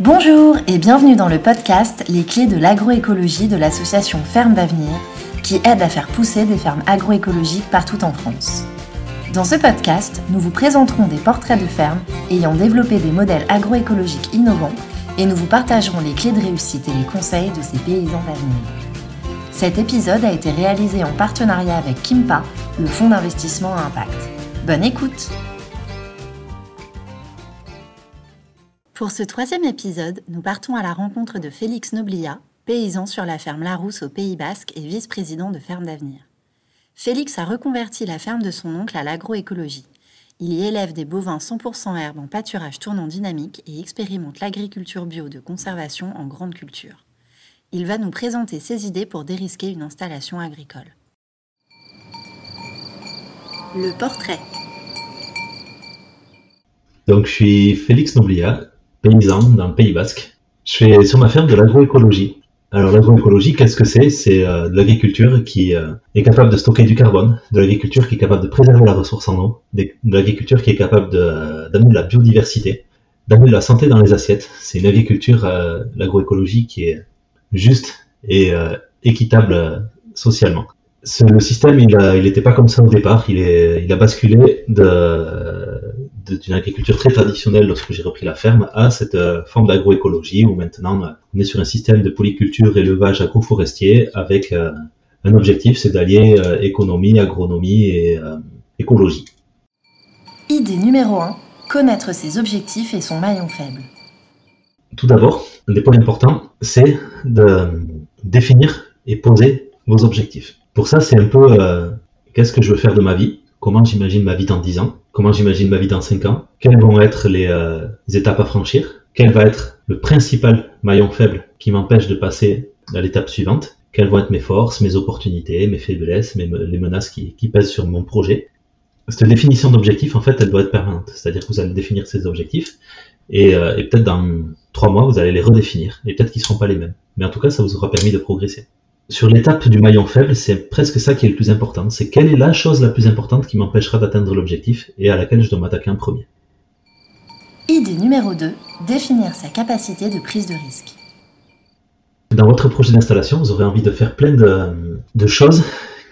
Bonjour et bienvenue dans le podcast Les clés de l'agroécologie de l'association Ferme d'avenir qui aide à faire pousser des fermes agroécologiques partout en France. Dans ce podcast, nous vous présenterons des portraits de fermes ayant développé des modèles agroécologiques innovants et nous vous partagerons les clés de réussite et les conseils de ces paysans d'avenir. Cet épisode a été réalisé en partenariat avec Kimpa, le fonds d'investissement à impact. Bonne écoute Pour ce troisième épisode, nous partons à la rencontre de Félix Noblia, paysan sur la ferme Larousse au Pays Basque et vice-président de Ferme d'Avenir. Félix a reconverti la ferme de son oncle à l'agroécologie. Il y élève des bovins 100% herbes en pâturage tournant dynamique et expérimente l'agriculture bio de conservation en grande culture. Il va nous présenter ses idées pour dérisquer une installation agricole. Le portrait. Donc, je suis Félix Noblia, paysan dans le Pays Basque. Je fais sur ma ferme de l'agroécologie. Alors, l'agroécologie, qu'est-ce que c'est? C'est euh, de l'agriculture qui euh, est capable de stocker du carbone, de l'agriculture qui est capable de préserver la ressource en eau, de l'agriculture qui est capable d'amener la biodiversité, d'amener la santé dans les assiettes. C'est une agriculture, euh, l'agroécologie, qui est juste et équitable socialement. le système, il n'était pas comme ça au départ. Il a basculé de d'une agriculture très traditionnelle lorsque j'ai repris la ferme à cette euh, forme d'agroécologie où maintenant euh, on est sur un système de polyculture, élevage agroforestier avec euh, un objectif, c'est d'allier économie, agronomie et écologie. Idée numéro 1, connaître ses objectifs et son maillon faible. Tout d'abord, un des points importants, c'est de définir et poser vos objectifs. Pour ça, c'est un peu qu'est-ce que je veux faire de ma vie, comment j'imagine ma vie dans 10 ans, comment j'imagine ma vie dans 5 ans, quelles vont être les, euh, étapes à franchir, quel va être le principal maillon faible qui m'empêche de passer à l'étape suivante, quelles vont être mes forces, mes opportunités, mes faiblesses, mes, les menaces qui, pèsent sur mon projet? Cette définition d'objectif, en fait, elle doit être permanente. C'est-à-dire que vous allez définir ces objectifs et, euh, et peut-être dans trois mois, vous allez les redéfinir et peut-être qu'ils ne seront pas les mêmes. Mais en tout cas, ça vous aura permis de progresser sur l'étape du maillon faible, c'est presque ça qui est le plus important. C'est quelle est la chose la plus importante qui m'empêchera d'atteindre l'objectif et à laquelle je dois m'attaquer en premier. Idée numéro 2, définir sa capacité de prise de risque. Dans votre projet d'installation, vous aurez envie de faire plein de, choses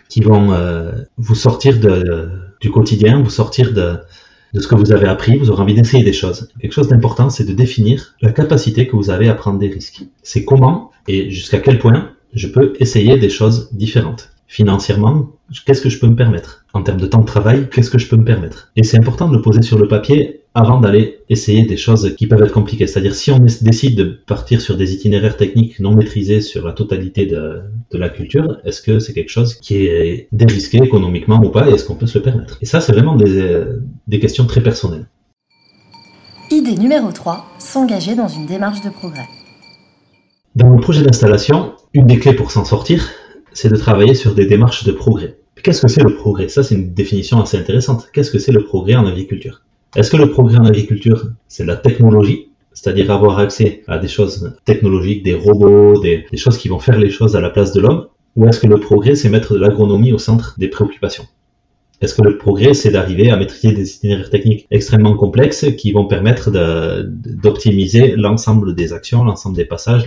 qui vont euh, vous sortir de, du quotidien, vous sortir de, de ce que vous avez appris, vous aurez envie d'essayer des choses. Quelque chose d'important, c'est de définir la capacité que vous avez à prendre des risques. C'est comment et jusqu'à quel point je peux essayer des choses différentes. Financièrement, qu'est-ce que je peux me permettre? En termes de temps de travail, qu'est-ce que je peux me permettre? Et c'est important de le poser sur le papier avant d'aller essayer des choses qui peuvent être compliquées. C'est-à-dire si on décide de partir sur des itinéraires techniques non maîtrisés sur la totalité de, la culture, est-ce que c'est quelque chose qui est dérisqué économiquement ou pas et est-ce qu'on peut se le permettre? Et ça, c'est vraiment des, des questions très personnelles. Idée numéro 3, s'engager dans une démarche de progrès. Dans le projet d'installation, une des clés pour s'en sortir, c'est de travailler sur des démarches de progrès. Qu'est-ce que c'est le progrès? Ça, c'est une définition assez intéressante. Qu'est-ce que c'est le progrès en agriculture? Est-ce que le progrès en agriculture, c'est la technologie? C'est-à-dire avoir accès à des choses technologiques, des robots, des, choses qui vont faire les choses à la place de l'homme, ou est-ce que le progrès, c'est mettre de l'agronomie au centre des préoccupations? Est-ce que le progrès, c'est d'arriver à maîtriser des itinéraires techniques extrêmement complexes qui vont permettre d'optimiser l'ensemble des actions, l'ensemble des passages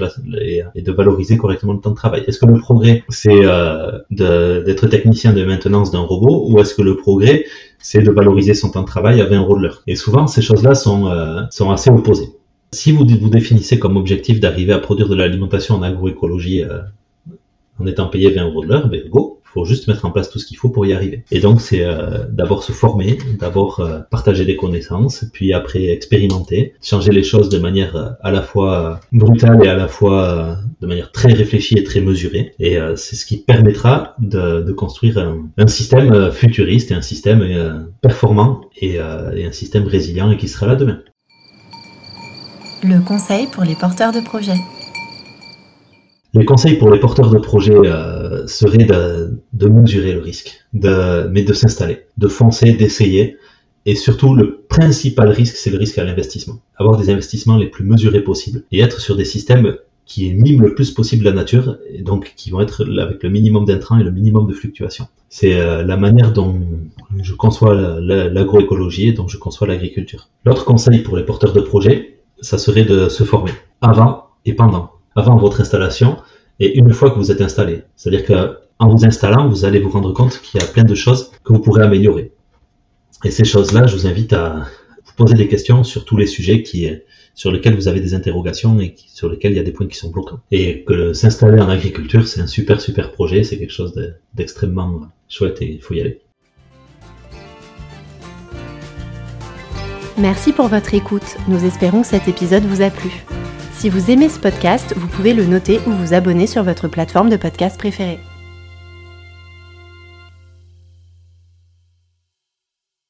et de valoriser correctement le temps de travail? Est-ce que le progrès, c'est euh, d'être technicien de maintenance d'un robot ou est-ce que le progrès, c'est de valoriser son temps de travail avec un roller Et souvent, ces choses-là sont, euh, sont assez opposées. Si vous vous définissez comme objectif d'arriver à produire de l'alimentation en agroécologie euh, en étant payé 20 euros de l'heure, ben go, faut juste mettre en place tout ce qu'il faut pour y arriver. Et donc c'est euh, d'abord se former, d'abord euh, partager des connaissances, puis après expérimenter, changer les choses de manière euh, à la fois brutale et à la fois de manière très réfléchie et très mesurée. Et c'est ce qui permettra de, construire un, un, système futuriste et un système performant et, et un système résilient et qui sera là demain. Le conseil pour les porteurs de projets. Les conseils pour les porteurs de projets euh, seraient de, mesurer le risque, mais de s'installer, de foncer, d'essayer. Et surtout, le principal risque, c'est le risque à l'investissement. Avoir des investissements les plus mesurés possibles et être sur des systèmes qui miment le plus possible la nature, et donc qui vont être avec le minimum d'intrants et le minimum de fluctuations. C'est euh, la manière dont je conçois l'agroécologie et dont je conçois l'agriculture. L'autre conseil pour les porteurs de projets, ça serait de se former avant et pendant, avant votre installation et une fois que vous êtes installé. C'est-à-dire que en vous installant, vous allez vous rendre compte qu'il y a plein de choses que vous pourrez améliorer. Et ces choses-là, je vous invite à vous poser des questions sur tous les sujets qui, sur lesquels vous avez des interrogations et sur lesquels il y a des points qui sont bloquants. Et que s'installer en agriculture, c'est un super super projet, c'est quelque chose d'extrêmement chouette et il faut y aller. Merci pour votre écoute. Nous espérons que cet épisode vous a plu. Si vous aimez ce podcast, vous pouvez le noter ou vous abonner sur votre plateforme de podcast préférée.